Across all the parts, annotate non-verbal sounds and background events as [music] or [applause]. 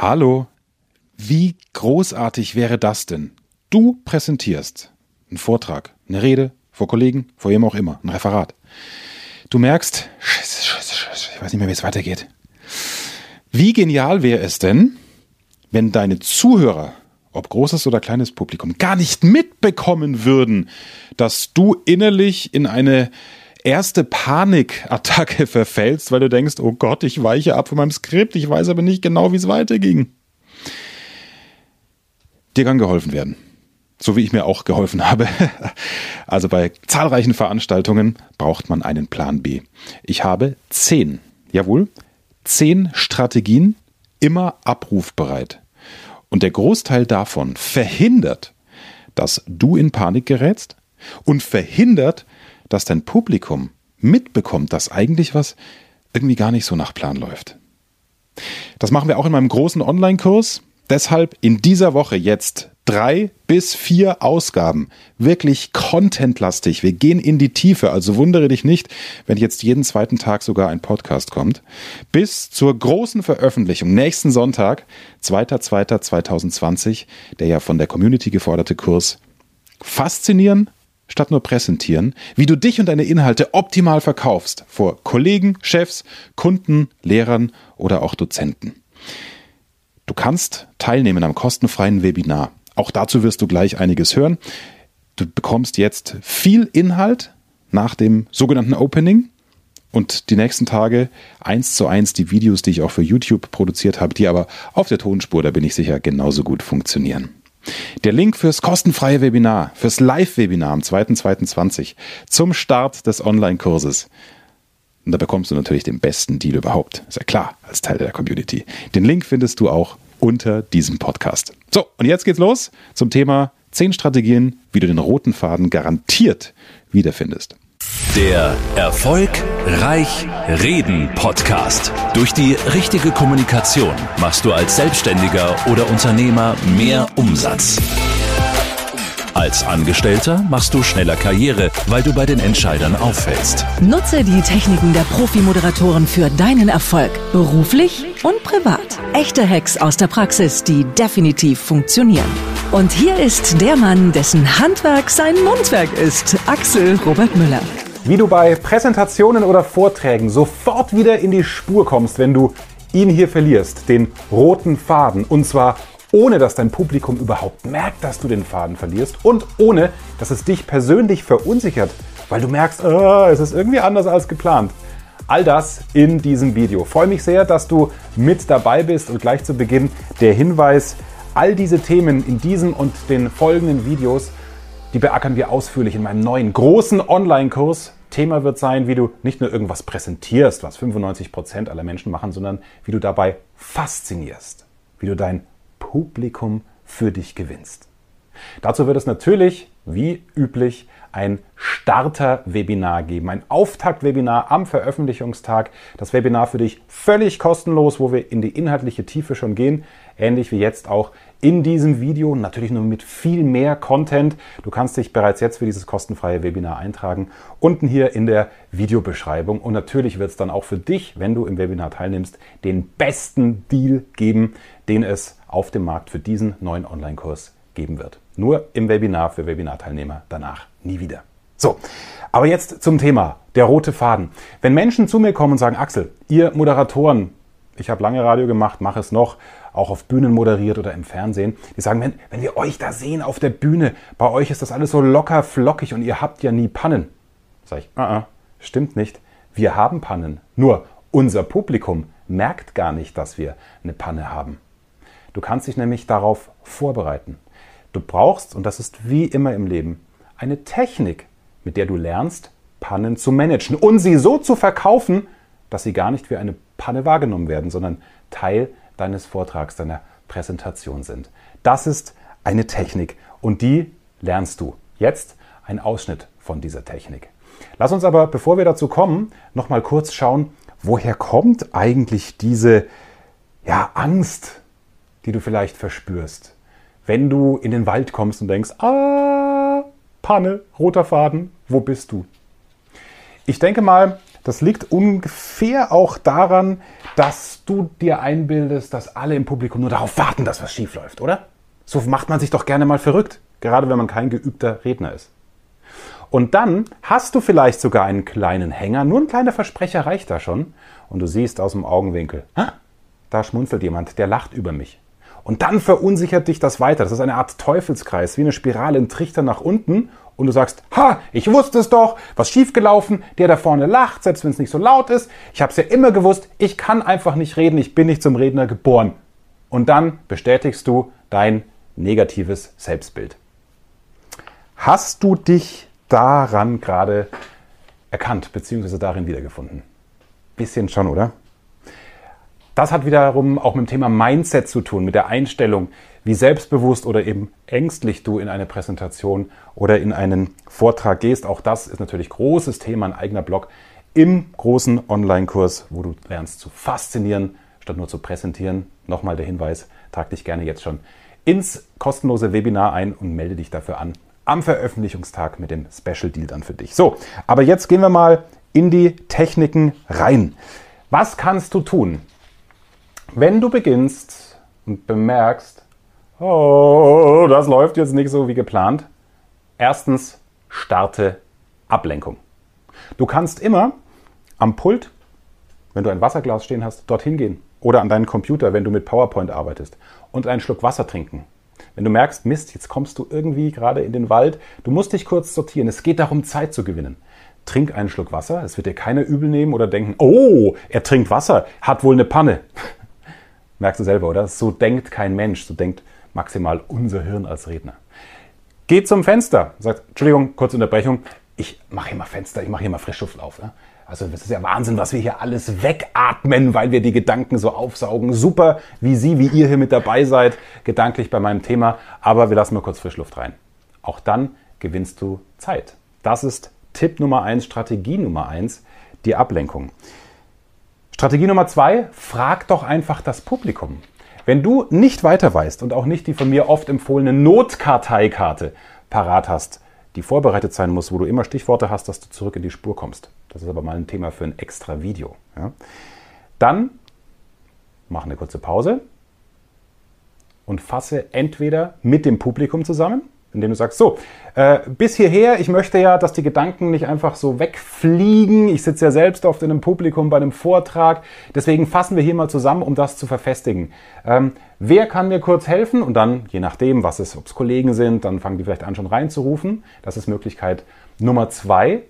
Hallo, wie großartig wäre das denn? Du präsentierst einen Vortrag, eine Rede vor Kollegen, vor wem auch immer, ein Referat. Du merkst, scheiße, scheiße, scheiße, ich weiß nicht mehr, wie es weitergeht. Wie genial wäre es denn, wenn deine Zuhörer, ob großes oder kleines Publikum, gar nicht mitbekommen würden, dass du innerlich in eine erste Panikattacke [laughs] verfällst, weil du denkst, oh Gott, ich weiche ab von meinem Skript, ich weiß aber nicht genau, wie es weiterging. Dir kann geholfen werden. So wie ich mir auch geholfen habe. [laughs] Also bei zahlreichen Veranstaltungen braucht man einen Plan B. Ich habe zehn, jawohl, zehn Strategien immer abrufbereit. Und der Großteil davon verhindert, dass du in Panik gerätst und verhindert, dass dein Publikum mitbekommt, dass eigentlich was irgendwie gar nicht so nach Plan läuft. Das machen wir auch in meinem großen Online-Kurs. Deshalb in dieser Woche jetzt drei bis vier Ausgaben. Wirklich contentlastig. Wir gehen in die Tiefe. Also wundere dich nicht, wenn jetzt jeden zweiten Tag sogar ein Podcast kommt. Bis zur großen Veröffentlichung nächsten Sonntag, 2.2.2020, der ja von der Community geforderte Kurs Faszinieren statt nur präsentieren, wie du dich und deine Inhalte optimal verkaufst vor Kollegen, Chefs, Kunden, Lehrern oder auch Dozenten. Du kannst teilnehmen am kostenfreien Webinar. Auch dazu wirst du gleich einiges hören. Du bekommst jetzt viel Inhalt nach dem sogenannten Opening und die nächsten Tage eins zu eins die Videos, die ich auch für YouTube produziert habe, die aber auf der Tonspur, da bin ich sicher, genauso gut funktionieren. Der Link fürs kostenfreie Webinar, fürs Live-Webinar am 2.2.20 zum Start des Online-Kurses. Und da bekommst du natürlich den besten Deal überhaupt. Ist ja klar, als Teil der Community. Den Link findest du auch unter diesem Podcast. So, und jetzt geht's los zum Thema 10 Strategien, wie du den roten Faden garantiert wiederfindest. Der Erfolgreich Reden Podcast. Durch die richtige Kommunikation machst du als Selbstständiger oder Unternehmer mehr Umsatz. Als Angestellter machst du schneller Karriere, weil du bei den Entscheidern auffällst. Nutze die Techniken der Profi-Moderatoren für deinen Erfolg, beruflich und privat. Echte Hacks aus der Praxis, die definitiv funktionieren. Und hier ist der Mann, dessen Handwerk sein Mundwerk ist, Axel Robert Müller. Wie du bei Präsentationen oder Vorträgen sofort wieder in die Spur kommst, wenn du ihn hier verlierst, den roten Faden, und zwar ohne dass dein Publikum überhaupt merkt, dass du den Faden verlierst und ohne dass es dich persönlich verunsichert, weil du merkst, oh, es ist irgendwie anders als geplant. All das in diesem Video. Freue mich sehr, dass du mit dabei bist und gleich zu Beginn der Hinweis, all diese Themen in diesem und den folgenden Videos, die beackern wir ausführlich in meinem neuen großen Online-Kurs. Thema wird sein, wie du nicht nur irgendwas präsentierst, was 95 Prozent aller Menschen machen, sondern wie du dabei faszinierst, wie du dein Publikum für dich gewinnst. Dazu wird es natürlich, wie üblich, ein Starter-Webinar geben, ein Auftakt-Webinar am Veröffentlichungstag. Das Webinar für dich völlig kostenlos, wo wir in die inhaltliche Tiefe schon gehen, ähnlich wie jetzt auch in diesem Video, natürlich nur mit viel mehr Content. Du kannst dich bereits jetzt für dieses kostenfreie Webinar eintragen, unten hier in der Videobeschreibung. Und natürlich wird es dann auch für dich, wenn du im Webinar teilnimmst, den besten Deal geben, den es auf dem Markt für diesen neuen Online-Kurs geben wird. Nur im Webinar für Webinarteilnehmer, danach nie wieder. So, aber jetzt zum Thema, der rote Faden. Wenn Menschen zu mir kommen und sagen, Axel, ihr Moderatoren, ich habe lange Radio gemacht, mache es noch, auch auf Bühnen moderiert oder im Fernsehen, die sagen, wenn, wenn wir euch da sehen auf der Bühne, bei euch ist das alles so locker flockig und ihr habt ja nie Pannen. Sag ich, uh -uh, stimmt nicht. Wir haben Pannen. Nur unser Publikum merkt gar nicht, dass wir eine Panne haben. Du kannst dich nämlich darauf vorbereiten. Du brauchst, und das ist wie immer im Leben, eine Technik, mit der du lernst, Pannen zu managen und sie so zu verkaufen, dass sie gar nicht wie eine Panne wahrgenommen werden, sondern Teil deines Vortrags, deiner Präsentation sind. Das ist eine Technik und die lernst du. Jetzt ein Ausschnitt von dieser Technik. Lass uns aber, bevor wir dazu kommen, noch mal kurz schauen, woher kommt eigentlich diese ja, Angst, die du vielleicht verspürst, wenn du in den Wald kommst und denkst, ah, Panne, roter Faden, wo bist du? Ich denke mal, Das liegt ungefähr auch daran, dass du dir einbildest, dass alle im Publikum nur darauf warten, dass was schief läuft, oder? So macht man sich doch gerne mal verrückt, gerade wenn man kein geübter Redner ist. Und dann hast du vielleicht sogar einen kleinen Hänger, nur ein kleiner Versprecher reicht da schon. Und du siehst aus dem Augenwinkel, da schmunzelt jemand, der lacht über mich. Und dann verunsichert dich das weiter. Das ist eine Art Teufelskreis, wie eine Spirale, ein Trichter nach unten. Und du sagst, ha, ich wusste es doch, was schiefgelaufen, der da vorne lacht, selbst wenn es nicht so laut ist. Ich habe es ja immer gewusst, ich kann einfach nicht reden, ich bin nicht zum Redner geboren. Und dann bestätigst du dein negatives Selbstbild. Hast du dich daran gerade erkannt, beziehungsweise darin wiedergefunden? Bisschen schon, oder? Das hat wiederum auch mit dem Thema Mindset zu tun, mit der Einstellung, wie selbstbewusst oder eben ängstlich du in eine Präsentation oder in einen Vortrag gehst. Auch das ist natürlich großes Thema, ein eigener Blog im großen Online-Kurs, wo du lernst zu faszinieren, statt nur zu präsentieren. Nochmal der Hinweis, trag dich gerne jetzt schon ins kostenlose Webinar ein und melde dich dafür an am Veröffentlichungstag mit dem Special Deal dann für dich. So, aber jetzt gehen wir mal in die Techniken rein. Was kannst du tun, wenn du beginnst und bemerkst, oh, das läuft jetzt nicht so wie geplant? Erstens, starte Ablenkung. Du kannst immer am Pult, wenn du ein Wasserglas stehen hast, dorthin gehen oder an deinen Computer, wenn du mit PowerPoint arbeitest und einen Schluck Wasser trinken. Wenn du merkst, Mist, jetzt kommst du irgendwie gerade in den Wald, du musst dich kurz sortieren. Es geht darum, Zeit zu gewinnen. Trink einen Schluck Wasser, es wird dir keiner übel nehmen oder denken, oh, er trinkt Wasser, hat wohl eine Panne. Merkst du selber, oder? So denkt kein Mensch, so denkt maximal unser Hirn als Redner. Geht zum Fenster, sagt, Entschuldigung, kurze Unterbrechung, ich mache hier mal Fenster, ich mache hier mal Frischluft auf. Ne? Also das ist ja Wahnsinn, was wir hier alles wegatmen, weil wir die Gedanken so aufsaugen. Super, wie Sie, wie ihr hier mit dabei seid, gedanklich bei meinem Thema. Aber wir lassen mal kurz Frischluft rein. Auch dann gewinnst du Zeit. Das ist Tipp Nummer eins, Strategie Nummer eins, die Ablenkung. Strategie Nummer zwei, frag doch einfach das Publikum. Wenn du nicht weiter weißt und auch nicht die von mir oft empfohlene Notkarteikarte parat hast, die vorbereitet sein muss, wo du immer Stichworte hast, dass du zurück in die Spur kommst. Das ist aber mal ein Thema für ein extra Video. Ja. Dann mach eine kurze Pause und fasse entweder mit dem Publikum zusammen indem du sagst, so, äh, bis hierher, ich möchte ja, dass die Gedanken nicht einfach so wegfliegen. Ich sitze ja selbst oft in einem Publikum bei einem Vortrag. Deswegen fassen wir hier mal zusammen, um das zu verfestigen. Ähm, wer kann mir kurz helfen? Und dann, je nachdem, was es, ob es Kollegen sind, dann fangen die vielleicht an, schon reinzurufen. Das ist Möglichkeit Nummer zwei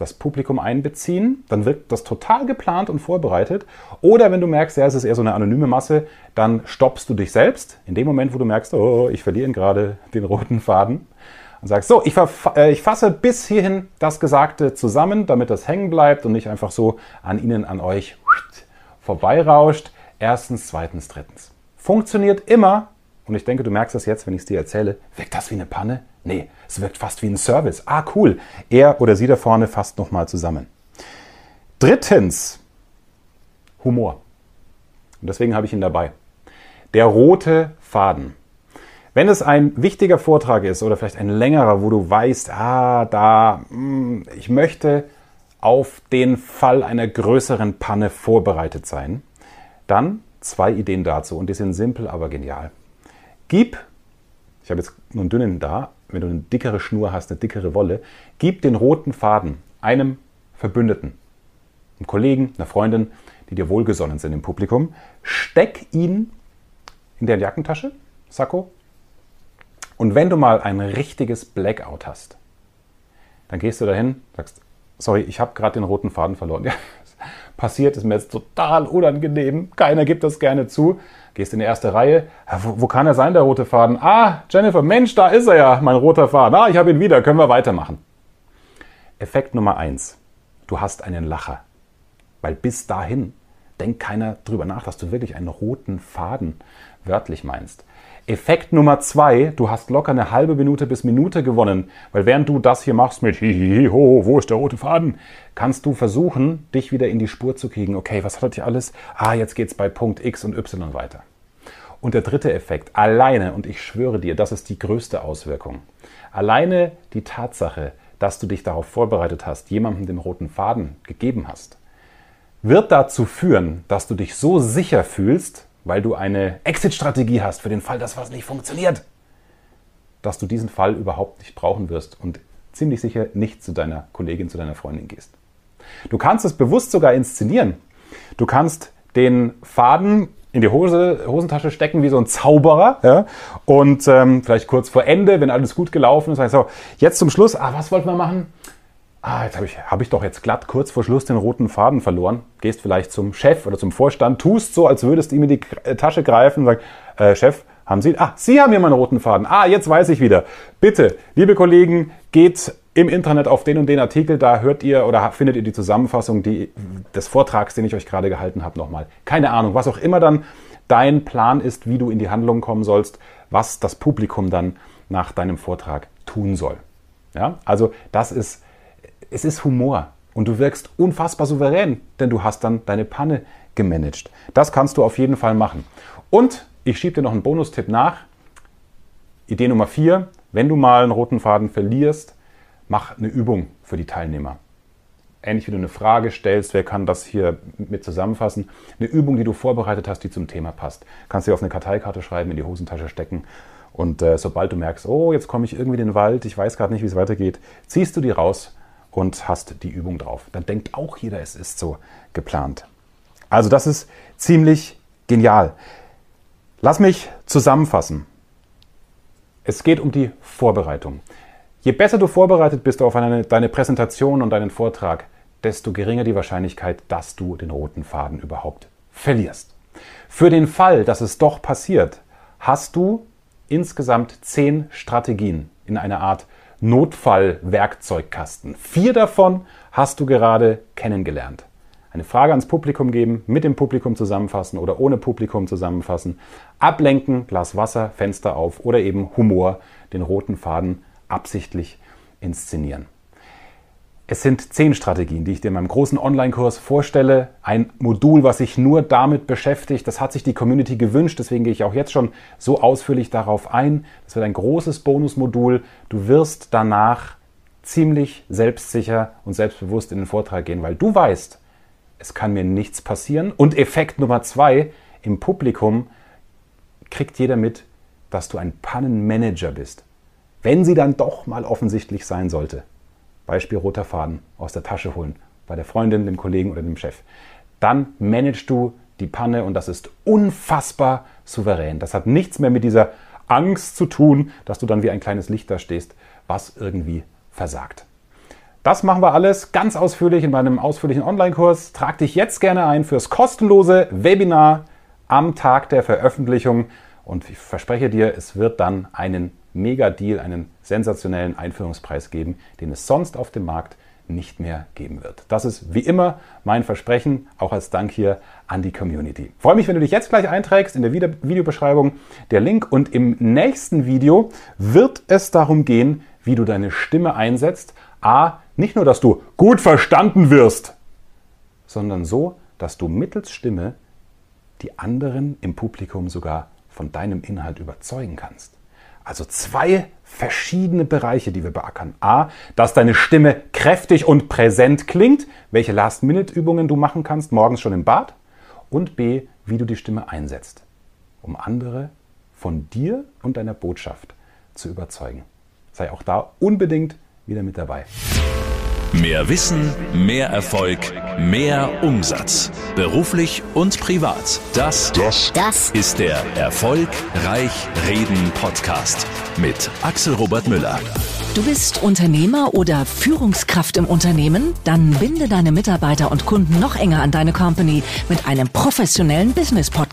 das Publikum einbeziehen, dann wird das total geplant und vorbereitet. Oder wenn du merkst, ja, es ist eher so eine anonyme Masse, dann stoppst du dich selbst in dem Moment, wo du merkst, oh, ich verliere gerade den roten Faden und sagst, so, ich, äh, ich, fasse bis hierhin das Gesagte zusammen, damit das hängen bleibt und nicht einfach so an Ihnen, an euch vorbeirauscht. Erstens, zweitens, drittens. Funktioniert immer, und ich denke, du merkst das jetzt, wenn ich es dir erzähle, wirkt das wie eine Panne? Nee, es wirkt fast wie ein Service. Ah, cool. Er oder sie da vorne fasst nochmal zusammen. Drittens, Humor. Und deswegen habe ich ihn dabei. Der rote Faden. Wenn es ein wichtiger Vortrag ist oder vielleicht ein längerer, wo du weißt, ah, da, hm, ich möchte auf den Fall einer größeren Panne vorbereitet sein, dann zwei Ideen dazu und die sind simpel, aber genial. Gib, ich habe jetzt nur einen dünnen da, wenn du eine dickere Schnur hast, eine dickere Wolle, gib den roten Faden einem Verbündeten, einem Kollegen, einer Freundin, die dir wohlgesonnen sind im Publikum, steck ihn in der Jackentasche, Sakko, und wenn du mal ein richtiges Blackout hast, dann gehst du dahin, sagst, sorry, ich habe gerade den roten Faden verloren. [laughs] Ja, passiert, ist mir jetzt total unangenehm, keiner gibt das gerne zu. Gehst in die erste Reihe. Wo, wo, kann er sein, der rote Faden? Ah, Jennifer, Mensch, da ist er ja, mein roter Faden. Ah, ich habe ihn wieder, können wir weitermachen. Effekt Nummer eins. Du hast einen Lacher. Weil bis dahin denkt keiner drüber nach, dass du wirklich einen roten Faden wörtlich meinst. Effekt Nummer zwei, du hast locker eine halbe Minute bis Minute gewonnen, weil während du das hier machst mit hihihi, ho, wo ist der rote Faden, kannst du versuchen, dich wieder in die Spur zu kriegen. Okay, was hat ich alles? Ah, jetzt geht's bei Punkt X und Y weiter. Und der dritte Effekt, alleine, und ich schwöre dir, das ist die größte Auswirkung, alleine die Tatsache, dass du dich darauf vorbereitet hast, jemandem den roten Faden gegeben hast, wird dazu führen, dass du dich so sicher fühlst, weil du eine Exit-Strategie hast für den Fall, dass was nicht funktioniert, dass du diesen Fall überhaupt nicht brauchen wirst und ziemlich sicher nicht zu deiner Kollegin, zu deiner Freundin gehst. Du kannst es bewusst sogar inszenieren. Du kannst den Faden in die Hose, Hosentasche stecken wie so ein Zauberer. Ja? Und ähm, vielleicht kurz vor Ende, wenn alles gut gelaufen ist, sag ich so, jetzt zum Schluss, ah, was wollten wir machen? Ah, jetzt habe ich, hab ich doch jetzt glatt kurz vor Schluss den roten Faden verloren. Gehst vielleicht zum Chef oder zum Vorstand, tust so, als würdest du ihm in die äh, Tasche greifen und sagst, äh, Chef, haben Sie, ah, Sie haben hier meinen roten Faden. Ah, jetzt weiß ich wieder. Bitte, liebe Kollegen, geht im Internet auf den und den Artikel, da hört ihr oder findet ihr die Zusammenfassung die, des Vortrags, den ich euch gerade gehalten habe, nochmal. Keine Ahnung, was auch immer dann dein Plan ist, wie du in die Handlung kommen sollst, was das Publikum dann nach deinem Vortrag tun soll. Ja, also das ist, es ist Humor und du wirkst unfassbar souverän, denn du hast dann deine Panne gemanagt. Das kannst du auf jeden Fall machen. Und ich schiebe dir noch einen Bonustipp nach. Idee Nummer vier, wenn du mal einen roten Faden verlierst, mach eine Übung für die Teilnehmer. Ähnlich wie du eine Frage stellst, wer kann das hier mit zusammenfassen? Eine Übung, die du vorbereitet hast, die zum Thema passt. Kannst du auf eine Karteikarte schreiben, in die Hosentasche stecken. Und äh, sobald du merkst, oh, jetzt komme ich irgendwie in den Wald, ich weiß gerade nicht, wie es weitergeht, ziehst du die raus und hast die Übung drauf. Dann denkt auch jeder, es ist so geplant. Also das ist ziemlich genial. Lass mich zusammenfassen. Es geht um die Vorbereitung. Je besser du vorbereitet bist auf eine, deine Präsentation und deinen Vortrag, desto geringer die Wahrscheinlichkeit, dass du den roten Faden überhaupt verlierst. Für den Fall, dass es doch passiert, hast du insgesamt zehn Strategien in einer Art Notfallwerkzeugkasten. Vier davon hast du gerade kennengelernt. Eine Frage ans Publikum geben, mit dem Publikum zusammenfassen oder ohne Publikum zusammenfassen, ablenken, Glas Wasser, Fenster auf oder eben Humor, den roten Faden absichtlich inszenieren. Es sind zehn Strategien, die ich dir in meinem großen Online-Kurs vorstelle. Ein Modul, was sich nur damit beschäftigt. Das hat sich die Community gewünscht. Deswegen gehe ich auch jetzt schon so ausführlich darauf ein. Das wird ein großes Bonusmodul. Du wirst danach ziemlich selbstsicher und selbstbewusst in den Vortrag gehen, weil du weißt, es kann mir nichts passieren. Und Effekt Nummer zwei, im Publikum kriegt jeder mit, dass du ein Pannenmanager bist wenn sie dann doch mal offensichtlich sein sollte. Beispiel roter Faden aus der Tasche holen, bei der Freundin, dem Kollegen oder dem Chef. Dann managst du die Panne und das ist unfassbar souverän. Das hat nichts mehr mit dieser Angst zu tun, dass du dann wie ein kleines Licht da stehst, was irgendwie versagt. Das machen wir alles ganz ausführlich in meinem ausführlichen Online-Kurs. Trag dich jetzt gerne ein fürs kostenlose Webinar am Tag der Veröffentlichung und ich verspreche dir, es wird dann einen Mega-Deal, einen sensationellen Einführungspreis geben, den es sonst auf dem Markt nicht mehr geben wird. Das ist wie immer mein Versprechen, auch als Dank hier an die Community. Freue mich, wenn du dich jetzt gleich einträgst in der Videobeschreibung der Link und im nächsten Video wird es darum gehen, wie du deine Stimme einsetzt. A, nicht nur, dass du gut verstanden wirst, sondern so, dass du mittels Stimme die anderen im Publikum sogar von deinem Inhalt überzeugen kannst. Also zwei verschiedene Bereiche, die wir beackern. A, dass deine Stimme kräftig und präsent klingt, welche Last-Minute-Übungen du machen kannst, morgens schon im Bad. Und B, wie du die Stimme einsetzt, um andere von dir und deiner Botschaft zu überzeugen. Sei auch da unbedingt wieder mit dabei. Mehr Wissen, mehr Erfolg, mehr Umsatz. Beruflich und privat. Das, das, das ist der Erfolgreich Reden Podcast mit Axel Robert Müller. Du bist Unternehmer oder Führungskraft im Unternehmen? Dann binde deine Mitarbeiter und Kunden noch enger an deine Company mit einem professionellen Business